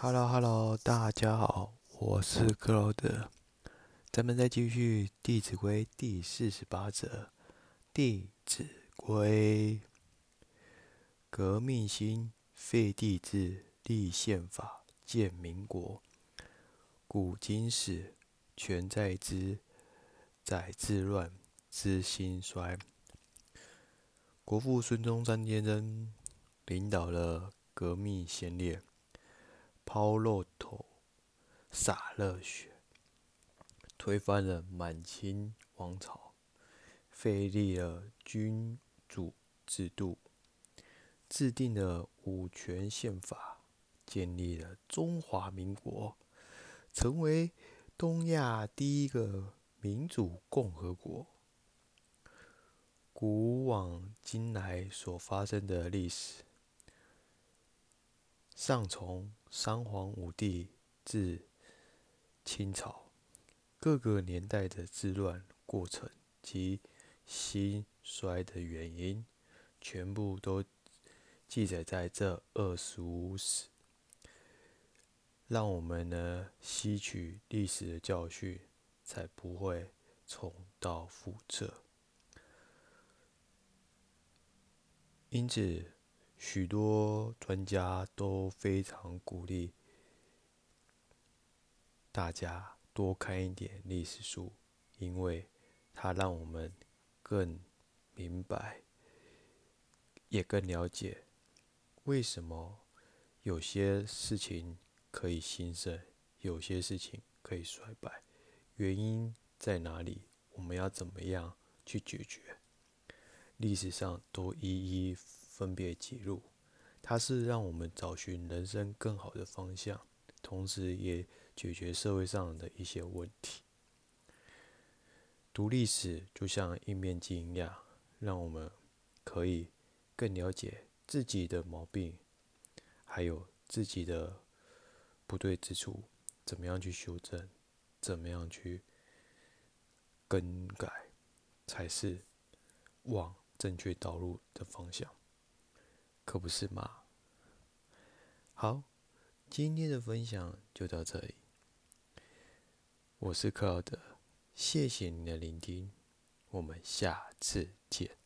Hello，Hello，大家好，我是克劳德。咱们再继续《弟子规》第四十八则，《弟子规》：革命兴，废帝制，立宪法，建民国。古今史，全在兹，载治乱，知兴衰。国父孙中山先生领导了革命先烈。抛肉头，洒热血，推翻了满清王朝，废立了君主制度，制定了五权宪法，建立了中华民国，成为东亚第一个民主共和国。古往今来所发生的历史。上从三皇五帝至清朝，各个年代的治乱过程及兴衰的原因，全部都记载在这二十五史。让我们呢吸取历史的教训，才不会重蹈覆辙。因此。许多专家都非常鼓励大家多看一点历史书，因为它让我们更明白，也更了解为什么有些事情可以兴盛，有些事情可以衰败，原因在哪里？我们要怎么样去解决？历史上都一一。分别记录，它是让我们找寻人生更好的方向，同时也解决社会上的一些问题。读历史就像一面镜一样，让我们可以更了解自己的毛病，还有自己的不对之处，怎么样去修正，怎么样去更改，才是往正确道路的方向。可不是嘛？好，今天的分享就到这里。我是克劳德，谢谢您的聆听，我们下次见。